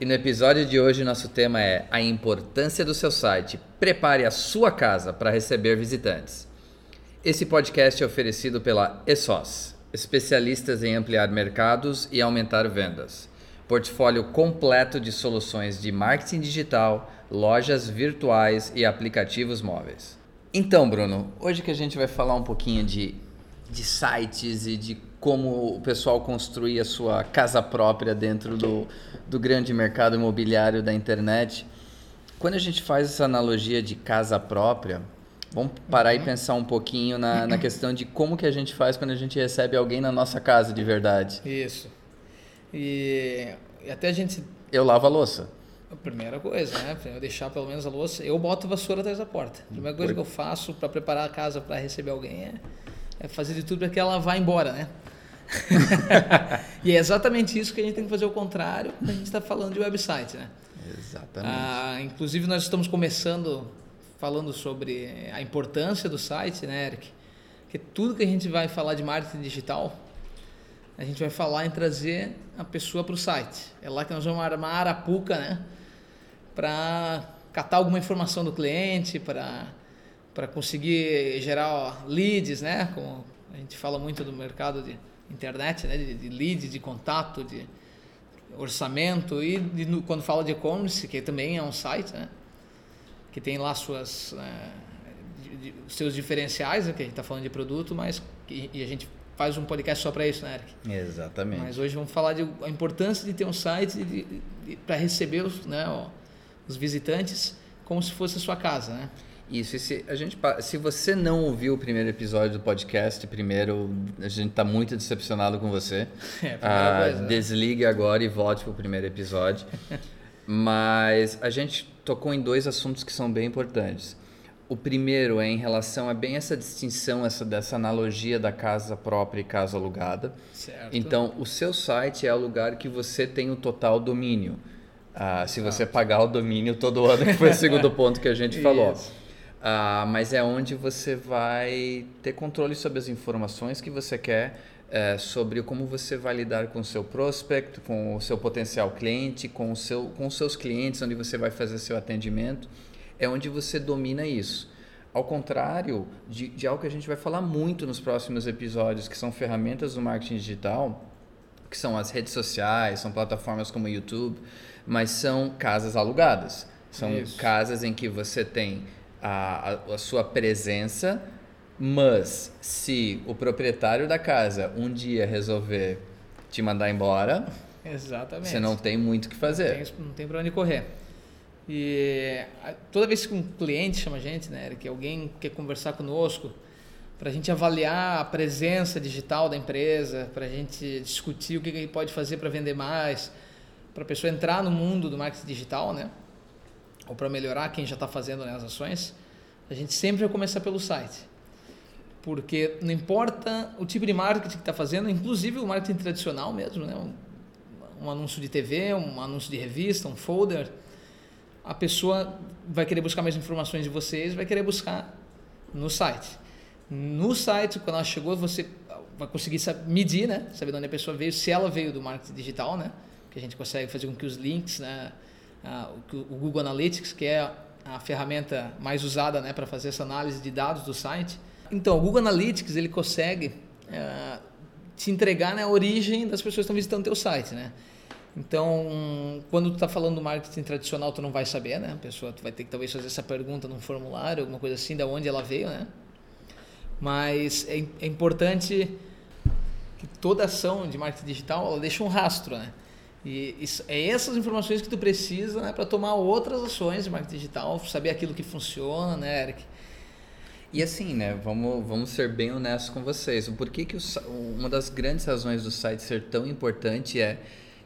E no episódio de hoje nosso tema é a importância do seu site. Prepare a sua casa para receber visitantes. Esse podcast é oferecido pela ESOS, especialistas em ampliar mercados e aumentar vendas. Portfólio completo de soluções de marketing digital, lojas virtuais e aplicativos móveis. Então, Bruno, hoje que a gente vai falar um pouquinho de, de sites e de como o pessoal construir a sua casa própria dentro do, do grande mercado imobiliário da internet. Quando a gente faz essa analogia de casa própria, vamos parar uhum. e pensar um pouquinho na, na questão de como que a gente faz quando a gente recebe alguém na nossa casa de verdade. Isso. E, até a gente... Eu lavo a louça. A primeira coisa, né? Eu deixar pelo menos a louça. Eu boto vassoura atrás da porta. A primeira coisa que eu faço para preparar a casa para receber alguém é, é fazer de tudo para que ela vá embora, né? e é exatamente isso que a gente tem que fazer o contrário quando a gente está falando de website, né? Exatamente. Ah, inclusive nós estamos começando falando sobre a importância do site, né, Eric? Que tudo que a gente vai falar de marketing digital, a gente vai falar em trazer a pessoa para o site. É lá que nós vamos armar a arapuca, né? Para catar alguma informação do cliente, para para conseguir gerar leads, né? Como a gente fala muito do mercado de internet, né, de, de lead, de contato, de orçamento e de, quando fala de e-commerce, que também é um site, né, que tem lá suas é, de, de, seus diferenciais, né, que a gente está falando de produto, mas que, e a gente faz um podcast só para isso, né, Eric? Exatamente. Mas hoje vamos falar de a importância de ter um site para receber os, né, os visitantes como se fosse a sua casa, né? Isso, se, a gente, se você não ouviu o primeiro episódio do podcast, primeiro, a gente está muito decepcionado com você. É, ah, né? Desligue agora e volte para o primeiro episódio. Mas a gente tocou em dois assuntos que são bem importantes. O primeiro é em relação a bem essa distinção, essa dessa analogia da casa própria e casa alugada. Certo. Então, o seu site é o lugar que você tem o total domínio. Ah, se você pagar o domínio todo ano, que foi o segundo ponto que a gente falou. Uh, mas é onde você vai ter controle sobre as informações que você quer, uh, sobre como você vai lidar com o seu prospect, com o seu potencial cliente, com, o seu, com os seus clientes, onde você vai fazer seu atendimento. É onde você domina isso. Ao contrário de, de algo que a gente vai falar muito nos próximos episódios, que são ferramentas do marketing digital, que são as redes sociais, são plataformas como o YouTube, mas são casas alugadas. São Isso. casas em que você tem a, a, sua presença, mas se o proprietário da casa um dia resolver te mandar embora, Exatamente. você não tem muito o que fazer. Não tem, não tem para onde correr. E toda vez que um cliente chama a gente, né, que alguém quer conversar conosco, para a gente avaliar a presença digital da empresa, para a gente discutir o que, que ele pode fazer para vender mais, para a pessoa entrar no mundo do marketing digital, né? Ou para melhorar quem já está fazendo né, as ações, a gente sempre vai começar pelo site. Porque não importa o tipo de marketing que está fazendo, inclusive o marketing tradicional mesmo, né? um, um anúncio de TV, um anúncio de revista, um folder, a pessoa vai querer buscar mais informações de vocês, vai querer buscar no site. No site, quando ela chegou, você vai conseguir medir, né? saber de onde a pessoa veio, se ela veio do marketing digital, né? que a gente consegue fazer com que os links né, o Google Analytics, que é a ferramenta mais usada né, para fazer essa análise de dados do site. Então, o Google Analytics ele consegue é, te entregar né, a origem das pessoas que estão visitando teu site, né? Então, quando tu está falando do marketing tradicional, tu não vai saber, né? A pessoa tu vai ter que talvez fazer essa pergunta num formulário, alguma coisa assim, da onde ela veio, né? Mas é, é importante que toda ação de marketing digital ela deixa um rastro, né? E é essas informações que tu precisa né, para tomar outras ações de marketing digital, saber aquilo que funciona, né, Eric? E assim, né, vamos, vamos ser bem honestos com vocês. O porquê que o, uma das grandes razões do site ser tão importante é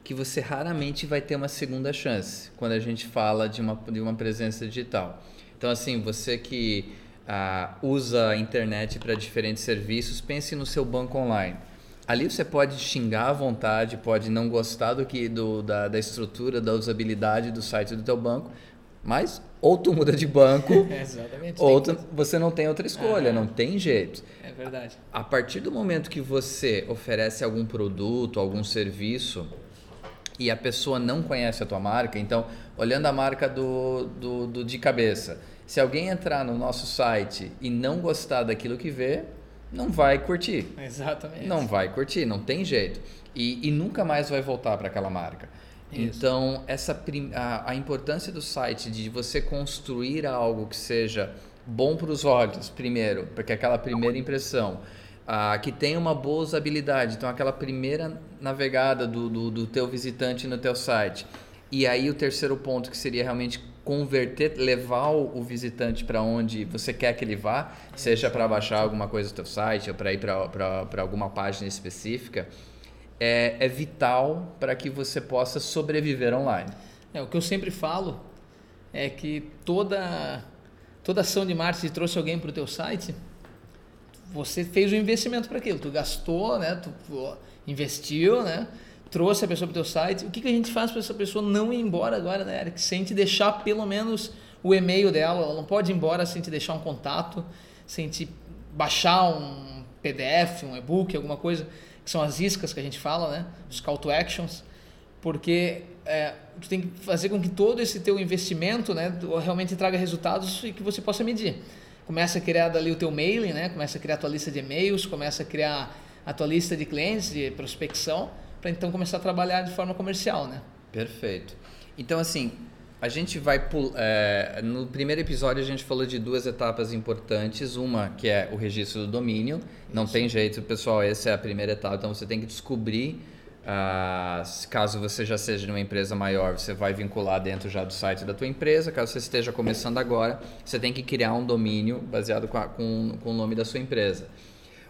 que você raramente vai ter uma segunda chance quando a gente fala de uma, de uma presença digital. Então, assim, você que ah, usa a internet para diferentes serviços, pense no seu banco online. Ali você pode xingar à vontade, pode não gostar do que do, da, da estrutura, da usabilidade do site do teu banco, mas ou tu muda de banco, ou tu, você não tem outra escolha, ah, não tem jeito. É verdade. A partir do momento que você oferece algum produto, algum serviço, e a pessoa não conhece a tua marca, então, olhando a marca do, do, do de cabeça, se alguém entrar no nosso site e não gostar daquilo que vê, não vai curtir. Exatamente. Não vai curtir, não tem jeito. E, e nunca mais vai voltar para aquela marca. Isso. Então, essa a, a importância do site de você construir algo que seja bom para os olhos, primeiro, porque aquela primeira impressão, ah, que tenha uma boa usabilidade, então aquela primeira navegada do, do, do teu visitante no teu site. E aí o terceiro ponto que seria realmente converter, levar o, visitante para onde você quer que ele vá, seja para baixar alguma coisa do teu site ou para ir para alguma página específica, é, é vital para que você possa sobreviver online. É, o que eu sempre falo é que toda, toda ação de marketing trouxe alguém para o teu site, você fez um investimento para aquilo, tu gastou, né, tu investiu, né, trouxe a pessoa para o teu site, o que, que a gente faz para essa pessoa não ir embora agora, né, Eric? Sem te deixar pelo menos o e-mail dela, ela não pode ir embora sem te deixar um contato, sem te baixar um PDF, um e-book, alguma coisa, que são as iscas que a gente fala, né? Os call to actions, porque é, tu tem que fazer com que todo esse teu investimento, né, realmente traga resultados e que você possa medir. Começa a criar dali o teu mailing, né? Começa a criar a tua lista de e-mails, começa a criar a tua lista de clientes de prospecção para então começar a trabalhar de forma comercial, né? Perfeito. Então, assim, a gente vai é, no primeiro episódio a gente falou de duas etapas importantes uma que é o registro do domínio não Isso. tem jeito pessoal essa é a primeira etapa então você tem que descobrir ah, caso você já seja numa empresa maior você vai vincular dentro já do site da tua empresa caso você esteja começando agora você tem que criar um domínio baseado com, a, com, com o nome da sua empresa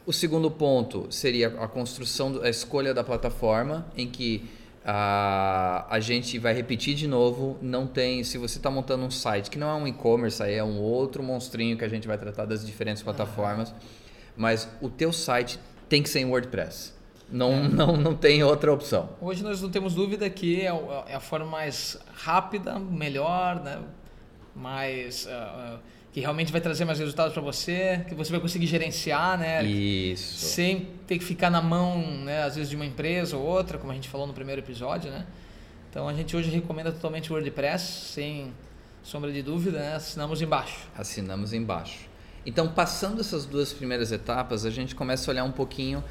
o segundo ponto seria a construção, a escolha da plataforma, em que a, a gente vai repetir de novo. Não tem, se você está montando um site que não é um e-commerce, aí é um outro monstrinho que a gente vai tratar das diferentes plataformas, mas o teu site tem que ser em WordPress. Não, é. não, não tem outra opção. Hoje nós não temos dúvida que é, é a forma mais rápida, melhor, né? mais uh, que realmente vai trazer mais resultados para você, que você vai conseguir gerenciar, né? Isso. Sem ter que ficar na mão, né, às vezes de uma empresa ou outra, como a gente falou no primeiro episódio, né? Então a gente hoje recomenda totalmente o WordPress, sem sombra de dúvida, né? Assinamos embaixo. Assinamos embaixo. Então, passando essas duas primeiras etapas, a gente começa a olhar um pouquinho,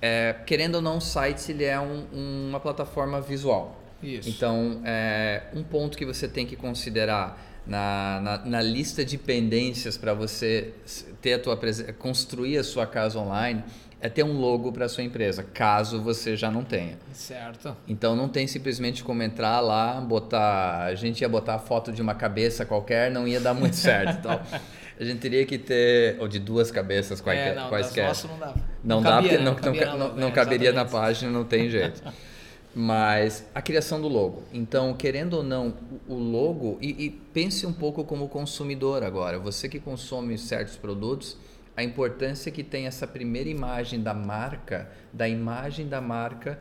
é, querendo ou não, o site ele é um, uma plataforma visual. Isso. Então, é, um ponto que você tem que considerar na, na, na lista de pendências para você ter a tua construir a sua casa online é ter um logo para sua empresa, caso você já não tenha. Certo. Então não tem simplesmente como entrar lá, botar, a gente ia botar a foto de uma cabeça qualquer, não ia dar muito certo, então a gente teria que ter ou de duas cabeças quaisquer. É, não, quaisquer. não dá. Não, não dá cabia, porque não, não, cabia, não, não caberia na página, não tem jeito. Mas a criação do logo. Então, querendo ou não, o logo, e, e, pense um pouco como consumidor agora, você que consome certos produtos, a importância que tem essa primeira imagem da marca, da imagem da marca,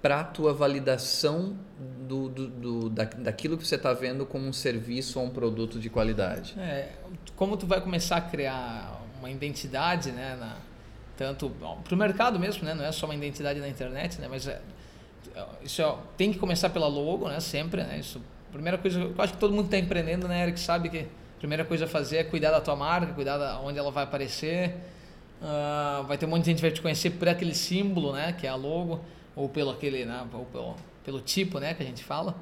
para a tua validação do, do, do, da, daquilo que você está vendo como um serviço ou um produto de qualidade. É, como tu vai começar a criar uma identidade, né, na, tanto para o mercado mesmo, né, não é só uma identidade na internet, né, mas é, isso é, tem que começar pela logo, né? Sempre, né? Isso, primeira coisa, eu acho que todo mundo está empreendendo, né, Eric? Sabe que a primeira coisa a fazer é cuidar da tua marca, cuidar da onde ela vai aparecer. Uh, vai ter um monte de gente que vai te conhecer por aquele símbolo, né? Que é a logo, ou pelo aquele, né? Ou pelo, pelo tipo, né? Que a gente fala.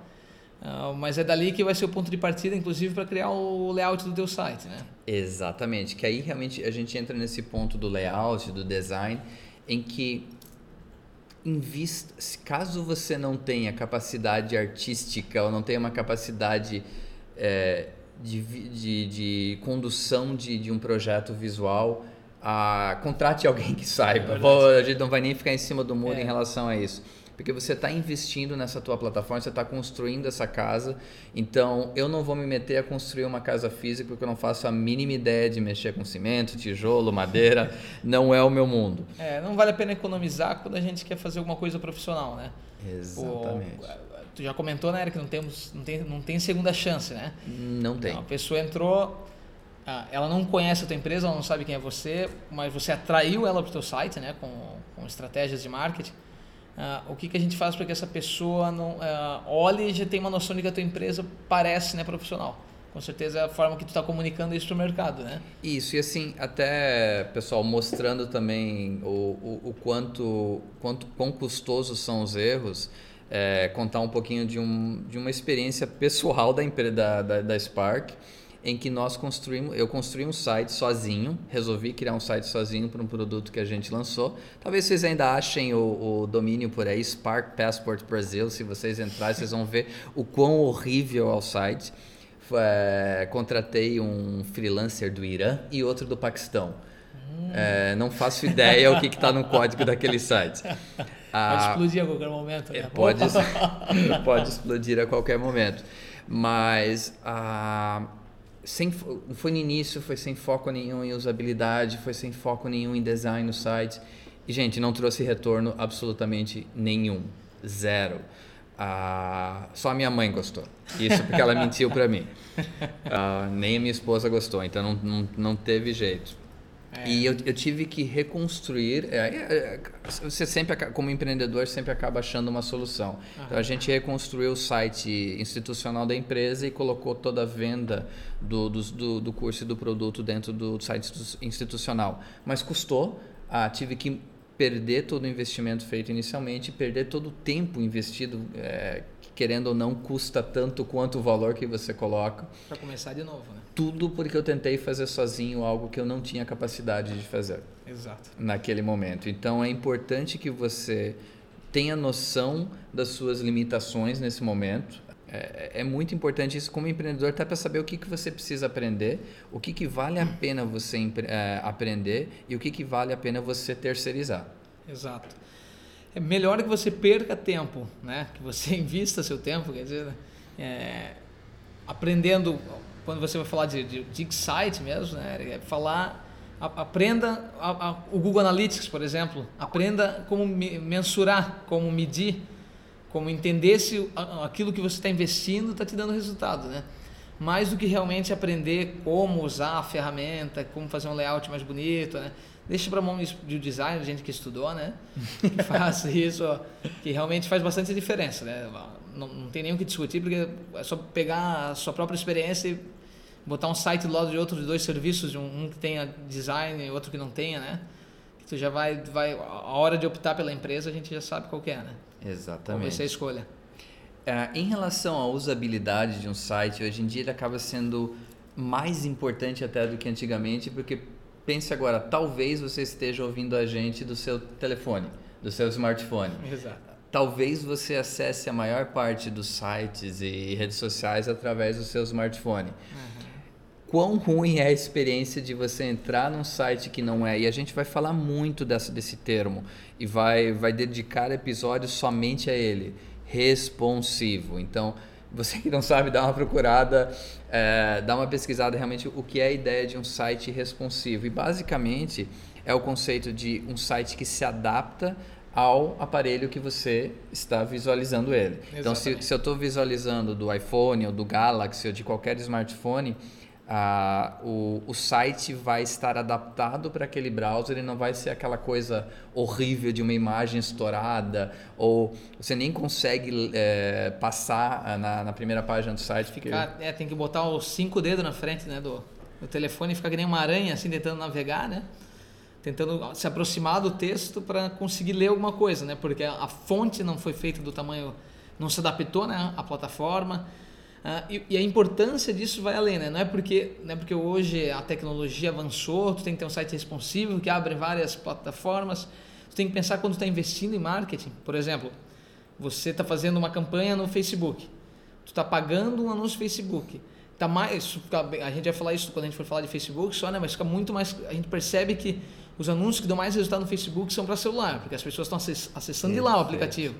Uh, mas é dali que vai ser o ponto de partida, inclusive, para criar o layout do teu site, né? Exatamente. Que aí realmente a gente entra nesse ponto do layout, do design, em que invista, caso você não tenha capacidade artística ou não tenha uma capacidade é, de, de, de, condução de, de um projeto visual, a, contrate alguém que saiba. É a gente não vai nem ficar em cima do muro é. em relação a isso. Porque você está investindo nessa tua plataforma, você está construindo essa casa. Então, eu não vou me meter a construir uma casa física porque eu não faço a mínima ideia de mexer com cimento, tijolo, madeira. não é o meu mundo. É, não vale a pena economizar quando a gente quer fazer alguma coisa profissional, né? Exatamente. tu já comentou, né, Eric, que não, temos, não, tem, não tem segunda chance, né? Não tem. Então, a pessoa entrou, ah, ela não conhece a tua empresa, ela não sabe quem é você, mas você atraiu ela para o teu site, né, com, com estratégias de marketing. Uh, o que, que a gente faz para que essa pessoa não uh, olhe e já tenha uma noção de que a tua empresa parece né, profissional? Com certeza é a forma que tu está comunicando isso para o mercado, né? Isso, e assim, até, pessoal, mostrando também o, o, o quanto, quanto quão custosos são os erros, é, contar um pouquinho de, um, de uma experiência pessoal da, da, da, da Spark, em que nós construímos, eu construí um site sozinho, resolvi criar um site sozinho para um produto que a gente lançou. Talvez vocês ainda achem o, o domínio por aí, Spark Passport Brasil. Se vocês entrarem, vocês vão ver o quão horrível é o site. É, contratei um freelancer do Irã e outro do Paquistão. Hum. É, não faço ideia o que está no código daquele site. Ah, pode explodir a qualquer momento. Né? Pode, pode explodir a qualquer momento. Mas ah, sem, foi no início, foi sem foco nenhum em usabilidade, foi sem foco nenhum em design no site. E, gente, não trouxe retorno absolutamente nenhum. Zero. Ah, só a minha mãe gostou. Isso porque ela mentiu para mim. Ah, nem a minha esposa gostou, então não, não, não teve jeito. É. E eu, eu, tive que reconstruir. É, é, você sempre, como empreendedor, sempre acaba achando uma solução. Uhum. Então a gente reconstruiu o site institucional da empresa e colocou toda a venda do, do, do curso e do produto dentro do site institucional. Mas custou. Ah, tive que perder todo o investimento feito inicialmente, perder todo o tempo investido, é, que querendo ou não custa tanto quanto o valor que você coloca. Para começar de novo, né? Tudo porque eu tentei fazer sozinho algo que eu não tinha capacidade de fazer. Exato. Naquele momento. Então é importante que você tenha noção das suas limitações nesse momento. É, é muito importante isso como empreendedor, até para saber o que, que você precisa aprender, o que, que vale a pena você é, aprender e o que, que vale a pena você terceirizar. Exato. É melhor que você perca tempo, né? que você invista seu tempo, quer dizer, é, aprendendo, quando você vai falar de, de, de site mesmo, né? é falar aprenda a, a, o Google Analytics, por exemplo, aprenda como mensurar, como medir como entender se aquilo que você está investindo está te dando resultado, né? Mais do que realmente aprender como usar a ferramenta, como fazer um layout mais bonito, né? Deixa para mão de design, gente que estudou, né? Que faz isso, que realmente faz bastante diferença, né? Não, não tem nem o que discutir, porque é só pegar a sua própria experiência e botar um site do lado de outro de dois serviços, um, um que tenha design e outro que não tenha, né? Que tu já vai, vai a hora de optar pela empresa a gente já sabe qual é, né? Exatamente. Qual vai ser a escolha? É, em relação à usabilidade de um site, hoje em dia ele acaba sendo mais importante até do que antigamente, porque pense agora, talvez você esteja ouvindo a gente do seu telefone, do seu smartphone. Exato. Talvez você acesse a maior parte dos sites e redes sociais através do seu smartphone. Uhum quão ruim é a experiência de você entrar num site que não é. E a gente vai falar muito dessa, desse termo e vai, vai dedicar episódios somente a ele. Responsivo. Então, você que não sabe, dá uma procurada, é, dá uma pesquisada realmente o que é a ideia de um site responsivo. E basicamente é o conceito de um site que se adapta ao aparelho que você está visualizando ele. Exatamente. Então, se, se eu estou visualizando do iPhone ou do Galaxy ou de qualquer smartphone, o, o site vai estar adaptado para aquele browser e não vai ser aquela coisa horrível de uma imagem estourada ou você nem consegue é, passar na, na, primeira página do site. Fica... é, tem que botar os cinco dedos na frente né, do, do telefone e ficar que nem uma aranha assim tentando navegar, né? Tentando se aproximar do texto para conseguir ler alguma coisa, né? Porque a fonte não foi feita do tamanho, não se adaptou né, à plataforma. Uh, e, e, a importância disso vai além, né? Não é porque, não é porque hoje a tecnologia avançou, tu tem que ter um site responsivo que abre várias plataformas. Tu tem que pensar quando está investindo em marketing. Por exemplo, você está fazendo uma campanha no Facebook, tu está pagando um anúncio no Facebook. Tá mais, a gente vai falar isso quando a gente for falar de Facebook só, né? Mas fica muito mais. A gente percebe que os anúncios que dão mais resultado no Facebook são para celular, porque as pessoas estão acessando de lá o aplicativo.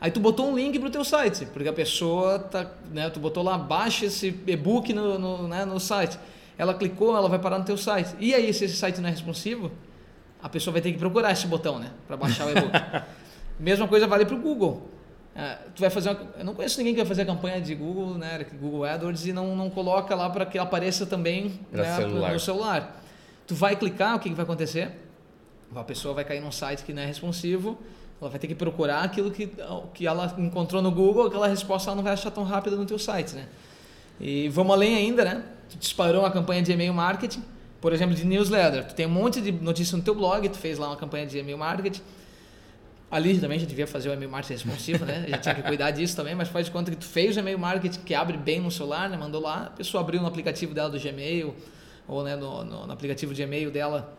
Aí tu botou um link pro teu site, porque a pessoa tá, né, tu botou lá, baixa esse e-book no, no, né, no site. Ela clicou, ela vai parar no teu site. E aí, se esse site não é responsivo, a pessoa vai ter que procurar esse botão, né, para baixar o e-book. Mesma coisa vale para o Google. É, tu vai fazer uma, eu não conheço ninguém que vai fazer a campanha de Google, né, Google AdWords e não, não coloca lá para que apareça também né, celular. no celular. Tu vai clicar, o que, que vai acontecer? A pessoa vai cair num site que não é responsivo ela vai ter que procurar aquilo que, que ela encontrou no Google, aquela resposta ela não vai achar tão rápida no teu site, né? E vamos além ainda, né? Tu disparou uma campanha de e-mail marketing, por exemplo, de newsletter. Tu tem um monte de notícias no teu blog, tu fez lá uma campanha de e-mail marketing. Ali também já devia fazer o e-mail marketing responsivo, né? Já tinha que cuidar disso também, mas faz de conta que tu fez o e-mail marketing que abre bem no celular, né? Mandou lá, a pessoa abriu no aplicativo dela do Gmail ou né, no, no, no aplicativo de e-mail dela.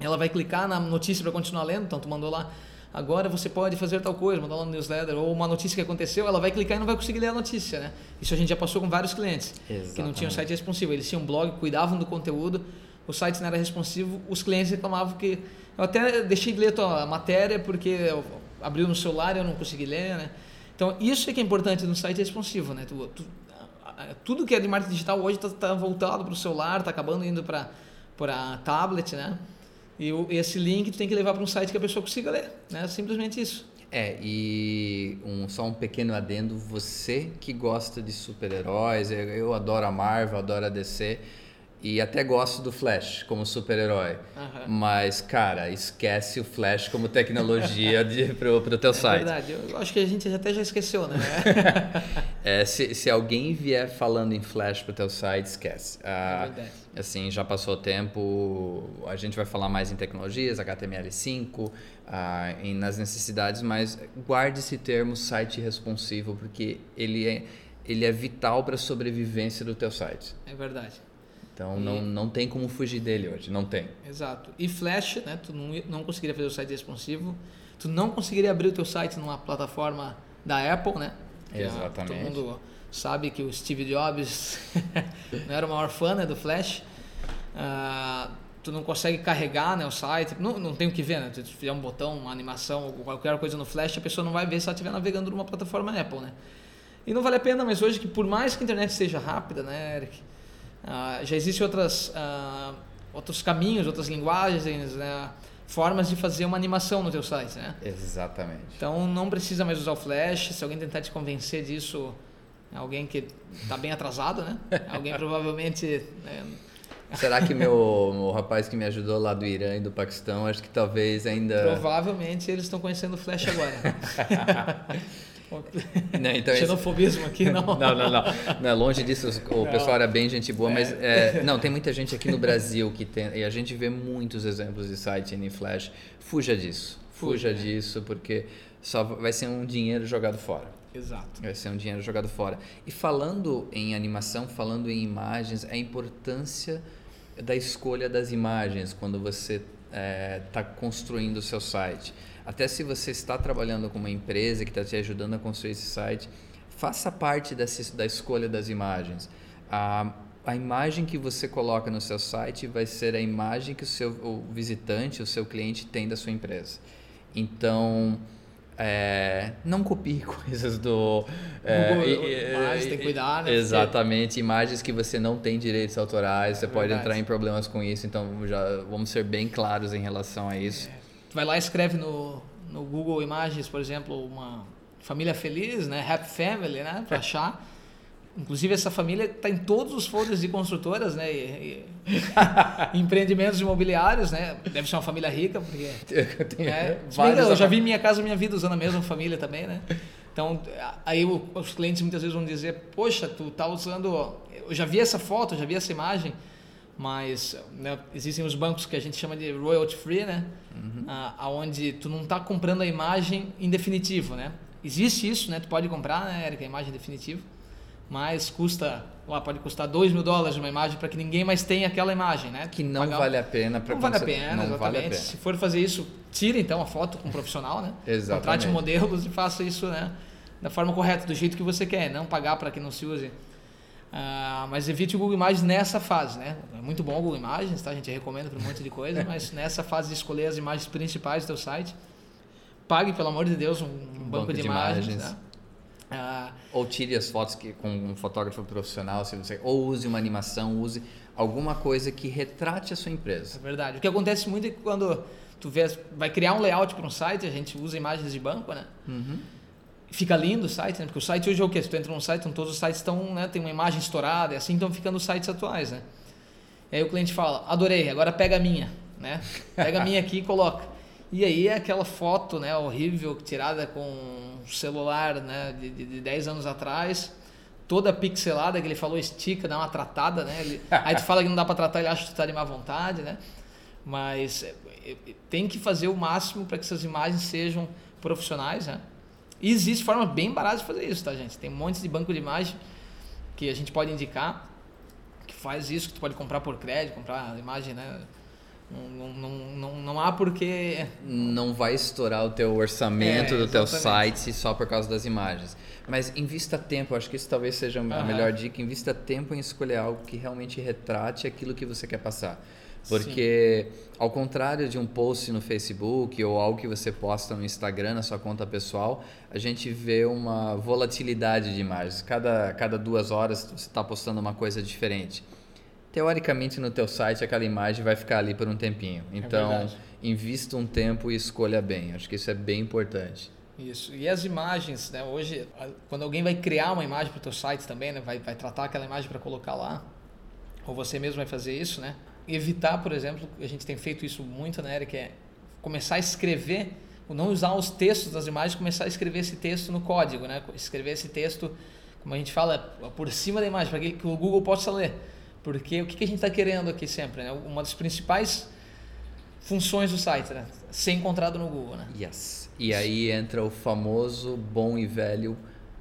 Ela vai clicar na notícia para continuar lendo, então tu mandou lá agora você pode fazer tal coisa, mandar no newsletter, ou uma notícia que aconteceu, ela vai clicar e não vai conseguir ler a notícia, né? Isso a gente já passou com vários clientes, Exatamente. que não tinham site responsivo. Eles tinham um blog, cuidavam do conteúdo, o site não era responsivo, os clientes reclamavam que... Eu até deixei de ler a tua matéria porque abriu no celular e eu não consegui ler, né? Então, isso é que é importante no site responsivo, né? Tu, tu, tudo que é de marketing digital hoje está tá voltado para o celular, está acabando indo para tablet, né? E o, esse link tem que levar para um site que a pessoa consiga ler, né? Simplesmente isso. É, e um, só um pequeno adendo, você que gosta de super-heróis, eu, eu adoro a Marvel, adoro a DC, e até gosto do Flash como super-herói. Uhum. Mas, cara, esquece o Flash como tecnologia pro, pro teu é site. É verdade, eu acho que a gente até já esqueceu, né? é, se, se alguém vier falando em Flash pro teu site, esquece. Ah, é verdade. Assim, já passou o tempo, a gente vai falar mais em tecnologias, HTML5, ah, em, nas necessidades, mas guarde esse termo site responsivo, porque ele é, ele é vital para a sobrevivência do teu site. É verdade. Então e... não, não tem como fugir dele hoje, não tem. Exato. E Flash, né, tu não, não conseguiria fazer o site responsivo, tu não conseguiria abrir o teu site numa plataforma da Apple, né? Exatamente. todo mundo sabe que o Steve Jobs não era o maior fã né, do Flash. Uh, tu não consegue carregar né, o site, não, não tem o que ver, né? Se tu fizer um botão, uma animação, qualquer coisa no Flash, a pessoa não vai ver se ela estiver navegando numa plataforma Apple, né? E não vale a pena, mas hoje que por mais que a internet seja rápida, né, Eric? Ah, já existem outras, uh, outros caminhos, outras linguagens, né? formas de fazer uma animação no teu site, né? Exatamente. Então não precisa mais usar o Flash. Se alguém tentar te convencer disso, alguém que está bem atrasado, né? alguém provavelmente né? Será que meu, o rapaz que me ajudou lá do Irã e do Paquistão, acho que talvez ainda. Provavelmente eles estão conhecendo o Flash agora. Não, então Xenofobismo aqui, não. não, não, não. não longe disso, o não. pessoal era bem gente boa, é. mas é, não, tem muita gente aqui no Brasil que tem, e a gente vê muitos exemplos de site em Flash. Fuja disso, fuja, fuja disso, porque só vai ser um dinheiro jogado fora. Exato. Vai ser um dinheiro jogado fora. E falando em animação, falando em imagens, a importância da escolha das imagens quando você está é, tá construindo o seu site. Até se você está trabalhando com uma empresa que está te ajudando a construir esse site, faça parte dessa, da escolha das imagens. A, a imagem que você coloca no seu site vai ser a imagem que o seu o visitante, o seu cliente tem da sua empresa. Então, é, não copie coisas do é, Google, tem que cuidar, né? Exatamente, imagens que você não tem direitos autorais, é você verdade. pode entrar em problemas com isso. Então já vamos ser bem claros em relação a isso. É. Tu vai lá e escreve no, no Google Imagens, por exemplo, uma família feliz, né? Happy Family, né? Para achar. Inclusive essa família está em todos os folders de construtoras, né? E, e, empreendimentos imobiliários, né? Deve ser uma família rica, porque né? eu já vi minha casa, minha vida usando a mesma família também, né? Então aí os clientes muitas vezes vão dizer, poxa, tu tá usando, eu já vi essa foto, já vi essa imagem, mas né, existem os bancos que a gente chama de royalty free, né? Uhum. Ah, aonde tu não está comprando a imagem em definitivo, né? Existe isso, né? Tu pode comprar, né, Erika, a imagem definitiva, mas custa, lá pode custar 2 mil dólares uma imagem para que ninguém mais tenha aquela imagem, né? Que não Pagar... vale a pena para Não vale a pena, não exatamente. Vale a pena. Se for fazer isso, tire então a foto com um profissional, né? exatamente. Contrate modelos e faça isso, né? Da forma correta, do jeito que você quer, não pagar para que não se use Uh, mas evite o Google Imagens nessa fase, né? É muito bom o Google Imagens, tá? A gente recomenda para um monte de coisa, mas nessa fase de escolher as imagens principais do teu site, pague, pelo amor de Deus, um, um banco, banco, de, de imagens. imagens. Né? Ah, ou tire as fotos que, com um fotógrafo profissional, se você, ou use uma animação, use alguma coisa que retrate a sua empresa. É verdade. O que acontece muito é que quando tu vê, vai criar um layout para um site, a gente usa imagens de banco, né? Uhum. Fica lindo o site, né? Porque o site hoje é o quê? Se tu entra num site, então todos os sites estão, né? Tem uma imagem estourada, e assim estão ficando os sites atuais, né? E aí o cliente fala, adorei, agora pega a minha, né? Pega a minha aqui e coloca. E aí é aquela foto, né? Horrível, tirada com um celular, né? De, de, de 10 anos atrás, toda pixelada, que ele falou estica, dá uma tratada, né? Ele, aí tu fala que não dá para tratar, ele acha que tu tá de má vontade, né? Mas é, é, tem que fazer o máximo para que essas imagens sejam profissionais, né? E existe forma bem barata de fazer isso, tá, gente? Tem um monte de banco de imagem que a gente pode indicar que faz isso, que tu pode comprar por crédito, comprar imagem, né? Não, não, não, não há porque... Não vai estourar o teu orçamento é, do teu site só por causa das imagens. Mas invista tempo, acho que isso talvez seja a uhum. melhor dica, invista tempo em escolher algo que realmente retrate aquilo que você quer passar. Porque, Sim. ao contrário de um post no Facebook ou algo que você posta no Instagram, na sua conta pessoal, a gente vê uma volatilidade de imagens. Cada, cada duas horas você está postando uma coisa diferente. Teoricamente, no teu site, aquela imagem vai ficar ali por um tempinho. É então, é invista um tempo e escolha bem. Acho que isso é bem importante. Isso. E as imagens, né? Hoje, quando alguém vai criar uma imagem para o teu site também, né? Vai, vai tratar aquela imagem para colocar lá, ou você mesmo vai fazer isso, né? evitar, por exemplo, a gente tem feito isso muito, né, Eric, é começar a escrever, não usar os textos das imagens, começar a escrever esse texto no código, né? Escrever esse texto, como a gente fala, por cima da imagem, para que o Google possa ler. Porque o que, que a gente está querendo aqui sempre, né? Uma das principais funções do site, né? Ser encontrado no Google, né? Yes. E aí entra o famoso bom e velho,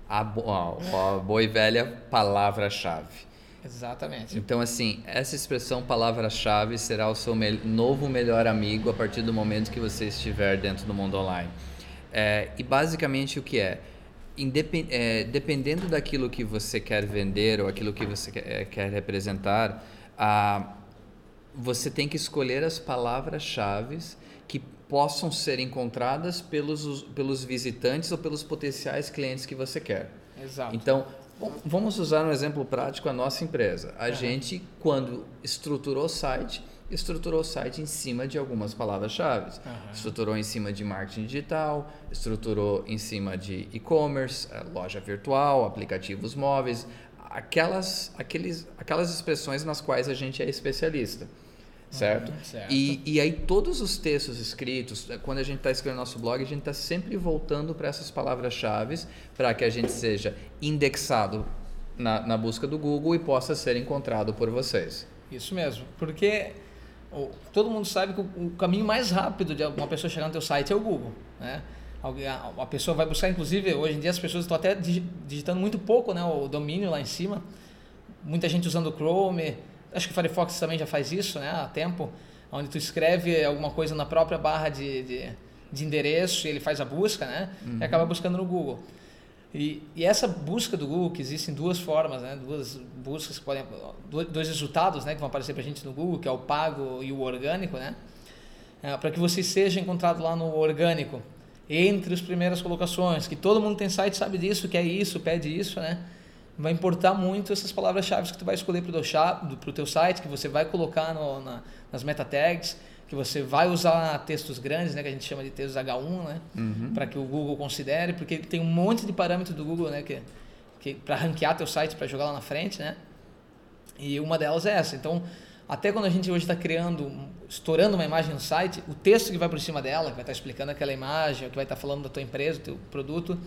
a, bo a boa e velha palavra-chave. Exatamente. Então, assim, essa expressão palavra-chave será o seu me novo melhor amigo a partir do momento que você estiver dentro do mundo online. É, e basicamente o que é? Independ é, dependendo daquilo que você quer vender ou aquilo que você quer, é, quer representar, você tem que escolher as palavras-chave que possam ser encontradas pelos, pelos visitantes ou pelos potenciais clientes que você quer. Exato. Então, Bom, vamos usar um exemplo prático a nossa empresa. A uhum. gente, quando estruturou o site, estruturou o site em cima de algumas palavras-chave. Uhum. Estruturou em cima de marketing digital, estruturou em cima de e-commerce, eh, loja virtual, aplicativos móveis, aquelas, aqueles, aquelas expressões nas quais a gente é especialista certo? Uhum, certo. E, e aí todos os textos escritos, eh, quando a gente está escrevendo nosso blog, a gente está sempre voltando para essas palavras-chave para que a gente seja indexado na, na busca do Google e possa ser encontrado por vocês. Isso mesmo, porque todo mundo sabe que o, caminho mais rápido de uma pessoa chegar no teu site é o Google, né? A pessoa vai buscar, inclusive, hoje em dia as pessoas estão até digitando muito pouco né, o domínio lá em cima. Muita gente usando o Chrome, acho que o Firefox também já faz isso né, há tempo, onde tu escreve alguma coisa na própria barra de, de, de endereço e ele faz a busca né, uhum. e acaba buscando no Google. E, e, essa busca do Google, que existem duas formas, né, duas buscas que podem, dois resultados né, que vão aparecer para a gente no Google, que é o pago e o orgânico, né, é, para que você seja encontrado lá no orgânico, entre as primeiras colocações, que todo mundo tem site sabe disso, quer isso, pede isso, né? vai importar muito essas palavras-chave que tu vai escolher para o teu site, que você vai colocar no, na, nas meta tags, que você vai usar textos grandes, né, que a gente chama de textos H1, né, uhum. para que o Google considere, porque tem um monte de parâmetros do Google, né, que, que para ranquear teu site, para jogar lá na frente, né, e uma delas é essa. Então, até quando a gente hoje está criando, estourando uma imagem no site, o texto que vai por cima dela, que vai estar tá explicando aquela imagem, que vai estar tá falando da tua empresa, do teu produto,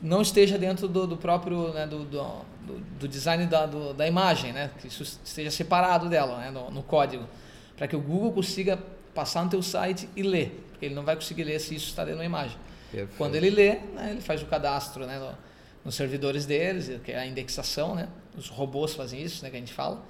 não esteja dentro do, do próprio né, do, do, do, design da, do, da imagem, né? que isso esteja separado dela né, no, no código, para que o Google consiga passar no teu site e ler, porque ele não vai conseguir ler se isso está dentro da imagem. Perfeito. Quando ele lê, né, ele faz o cadastro né, no, nos servidores deles, que é a indexação, né? os robôs fazem isso, né, que a gente fala,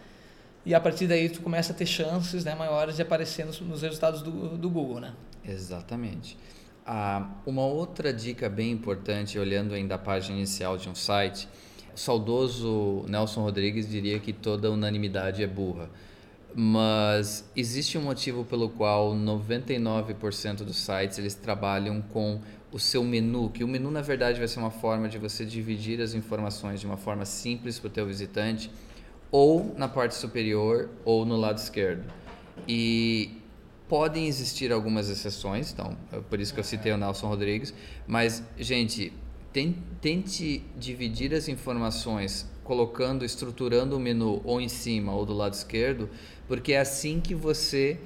e a partir daí tu começa a ter chances né, maiores de aparecer nos, nos resultados do, do Google. Né? Exatamente. Ah, uma outra dica bem importante, olhando ainda a página inicial de um site, o saudoso Nelson Rodrigues diria que toda unanimidade é burra. Mas existe um motivo pelo qual 99% dos sites eles trabalham com o seu menu, que o menu na verdade vai ser uma forma de você dividir as informações de uma forma simples para o teu visitante, ou na parte superior ou no lado esquerdo. E podem existir algumas exceções, então, é por isso que eu citei o Nelson Rodrigues, mas gente, tente dividir as informações colocando, estruturando o menu ou em cima ou do lado esquerdo, porque é assim que você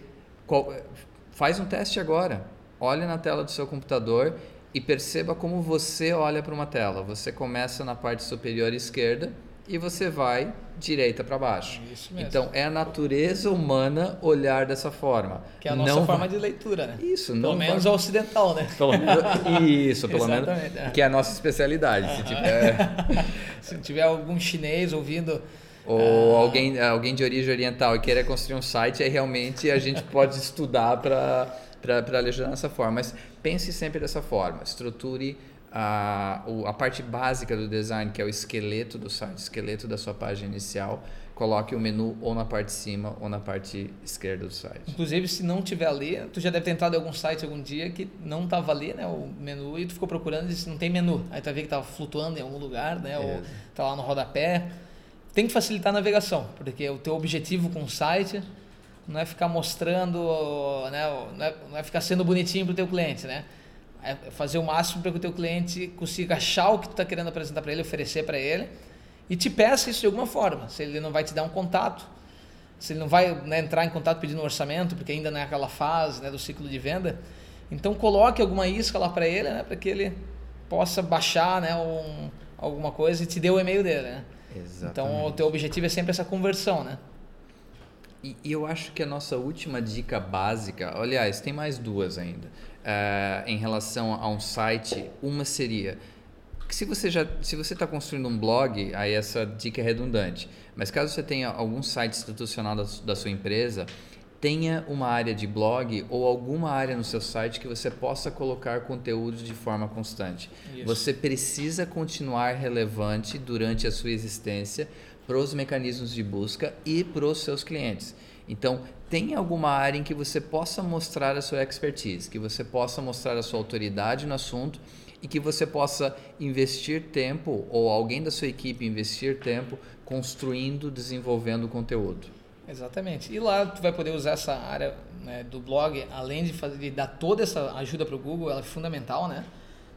faz um teste agora. Olhe na tela do seu computador e perceba como você olha para uma tela. Você começa na parte superior esquerda e você vai direita para baixo. Isso mesmo. Então é a natureza humana olhar dessa forma. Que é a nossa não forma vai... de leitura, né? Isso, pelo não menos vai... ocidental, né? Pelo menos... Isso, pelo menos é. que é a nossa especialidade. Se tiver se tiver algum chinês ouvindo ou ah. alguém alguém de origem oriental e queira construir um site, aí realmente a gente pode estudar para legendar dessa forma. Mas pense sempre dessa forma. Estruture a, a parte básica do design, que é o esqueleto do site, esqueleto da sua página inicial, coloque o menu ou na parte de cima ou na parte esquerda do site. Inclusive, se não tiver ali, tu já deve ter entrado em algum site algum dia que não estava ali, né, o menu, e tu ficou procurando e disse, não tem menu. Aí tu vai ver que estava flutuando em algum lugar, né, ou tá lá no rodapé. Tem que facilitar a navegação, porque o teu objetivo com o site não é ficar mostrando, né, não é, não é ficar sendo bonitinho para o teu cliente, né? é fazer o máximo para que o teu cliente consiga achar o que tu está querendo apresentar para ele, oferecer para ele e te peça isso de alguma forma. Se ele não vai te dar um contato, se ele não vai né, entrar em contato pedindo um orçamento, porque ainda não é aquela fase né, do ciclo de venda, então coloque alguma isca lá para ele, né, para que ele possa baixar né, um, alguma coisa e te dê o e-mail dele. Né? Exatamente. Então o teu objetivo é sempre essa conversão, né? E, e eu acho que a nossa última dica básica, aliás, tem mais duas ainda uh, em relação a um site, uma seria que se você já se você está construindo um blog, aí essa dica é redundante. Mas caso você tenha algum site institucional da, da sua empresa, tenha uma área de blog ou alguma área no seu site que você possa colocar conteúdo de forma constante. Isso. Você precisa continuar relevante durante a sua existência para os mecanismos de busca e para os seus clientes. Então, tem alguma área em que você possa mostrar a sua expertise, que você possa mostrar a sua autoridade no assunto e que você possa investir tempo ou alguém da sua equipe investir tempo construindo, desenvolvendo conteúdo. Exatamente. E lá tu vai poder usar essa área né, do blog, além de, fazer, de dar toda essa ajuda para o Google, ela é fundamental, né?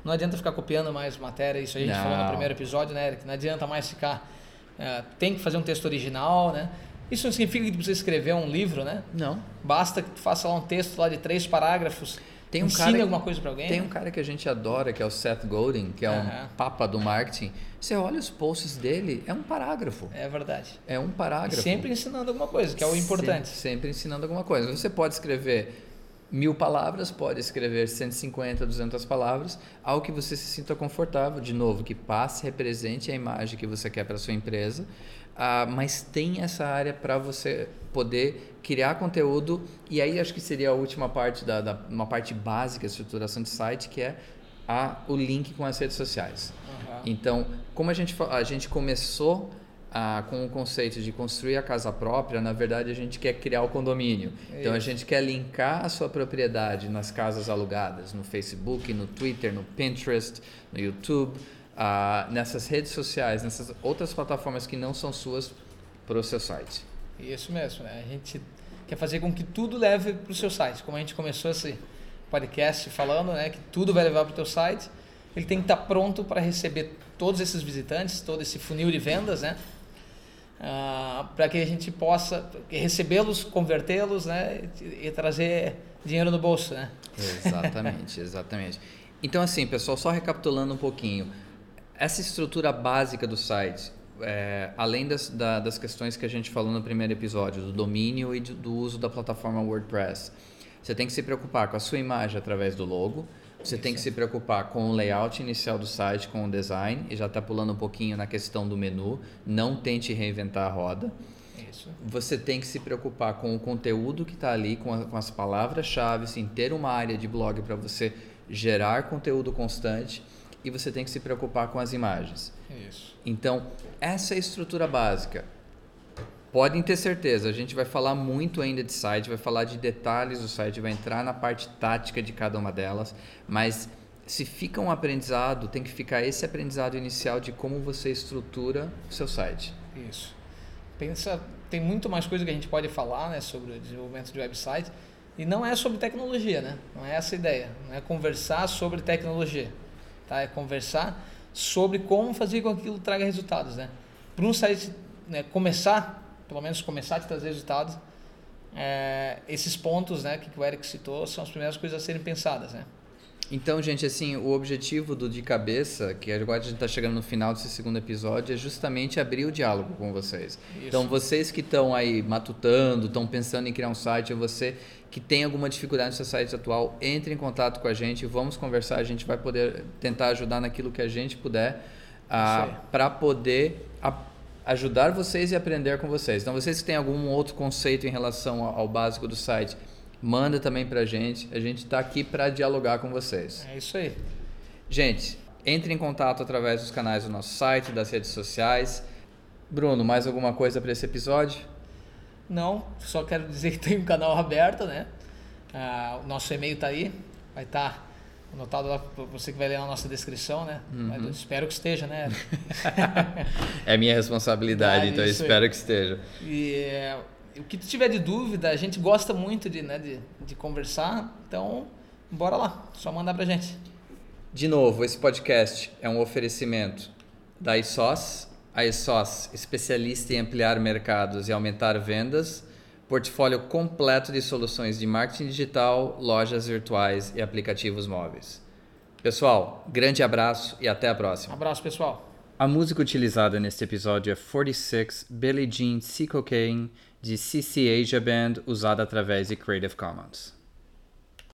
Não adianta ficar copiando mais matéria, isso a gente Não. falou no primeiro episódio, né, Eric? Não adianta mais ficar. É, tem que fazer um texto original, né? Isso não significa que você escrever um livro, né? Não. Basta que tu faça lá um texto lá de três parágrafos. Tem um Ensine cara, alguma coisa para alguém? Tem um cara que a gente adora, que é o Seth Godin, que é um papa do marketing. Você olha os posts dele, é um parágrafo. É verdade. É um parágrafo. E sempre ensinando alguma coisa, que é o importante. Sempre, sempre ensinando alguma coisa. Você pode escrever mil palavras, pode escrever 150, 200 palavras, algo que você se sinta confortável, de novo, que passe, represente a imagem que você quer para sua empresa ah, mas tem essa área para você poder criar conteúdo e aí acho que seria a última parte da, da uma parte básica da estruturação de site que é a, o link com as redes sociais. Uhum. Então, como a gente a gente começou ah, com o conceito de construir a casa própria, na verdade a gente quer criar o condomínio. É então a gente quer linkar a sua propriedade nas casas alugadas, no Facebook, no Twitter, no Pinterest, no YouTube uh, nessas redes sociais, nessas outras plataformas que não são suas para o seu site. Isso mesmo, né? A gente quer fazer com que tudo leve para o seu site. Como a gente começou esse podcast falando, né, que tudo vai levar para o teu site, ele tem que estar tá pronto para receber todos esses visitantes, todo esse funil de vendas, né? Uh, para que a gente possa recebê-los, convertê-los, né, e, e trazer dinheiro no bolso, né? Exatamente, exatamente. Então assim, pessoal, só recapitulando um pouquinho, essa estrutura básica do site, é, além das, da, das questões que a gente falou no primeiro episódio, do domínio e do, do uso da plataforma WordPress, você tem que se preocupar com a sua imagem através do logo, você tem que se preocupar com o layout inicial do site, com o design, e já está pulando um pouquinho na questão do menu. Não tente reinventar a roda. Isso. Você tem que se preocupar com o conteúdo que está ali, com, a, com as palavras-chave, em ter uma área de blog para você gerar conteúdo constante e você tem que se preocupar com as imagens. Isso. Então, essa é a estrutura básica. Podem ter certeza, a gente vai falar muito ainda de site, vai falar de detalhes do site, vai entrar na parte tática de cada uma delas, mas se fica um aprendizado, tem que ficar esse aprendizado inicial de como você estrutura o seu site. Isso. Pensa, tem muito mais coisa que a gente pode falar, né, sobre o desenvolvimento de website, e não é sobre tecnologia, né? Não é essa a ideia, não é conversar sobre tecnologia, tá? É conversar sobre como fazer com que aquilo traga resultados, né? Para um site né, começar pelo menos começar a te trazer resultados, é, esses pontos né, que o Eric citou são as primeiras coisas a serem pensadas. Né? Então, gente, assim, o objetivo do De Cabeça, que agora a gente está chegando no final desse segundo episódio, é justamente abrir o diálogo com vocês. Isso. Então, vocês que estão aí matutando, estão pensando em criar um site, ou você que tem alguma dificuldade no seu site atual, entre em contato com a gente, vamos conversar, a gente vai poder tentar ajudar naquilo que a gente puder, ah, para poder ajudar vocês e aprender com vocês. Então, vocês que têm algum outro conceito em relação ao, básico do site, manda também para a gente. A gente está aqui para dialogar com vocês. É isso aí. Gente, entre em contato através dos canais do nosso site, das redes sociais. Bruno, mais alguma coisa para esse episódio? Não, só quero dizer que tem um canal aberto, né? Ah, o nosso e-mail está aí, vai estar tá anotado lá para você que vai ler na nossa descrição, né? Uhum. espero que esteja, né? é minha responsabilidade, então eu espero que esteja. E é, o que tu tiver de dúvida, a gente gosta muito de, né, de, de conversar, então bora lá, só mandar pra gente. De novo, esse podcast é um oferecimento da ISOS, a ISOS, especialista em ampliar mercados e aumentar vendas, portfólio completo de soluções de marketing digital, lojas virtuais e aplicativos móveis. Pessoal, grande abraço e até a próxima. abraço, pessoal. A música utilizada neste episódio é 46 Billie Jean Sea Cocaine de CC Asia Band, usada através de Creative Commons.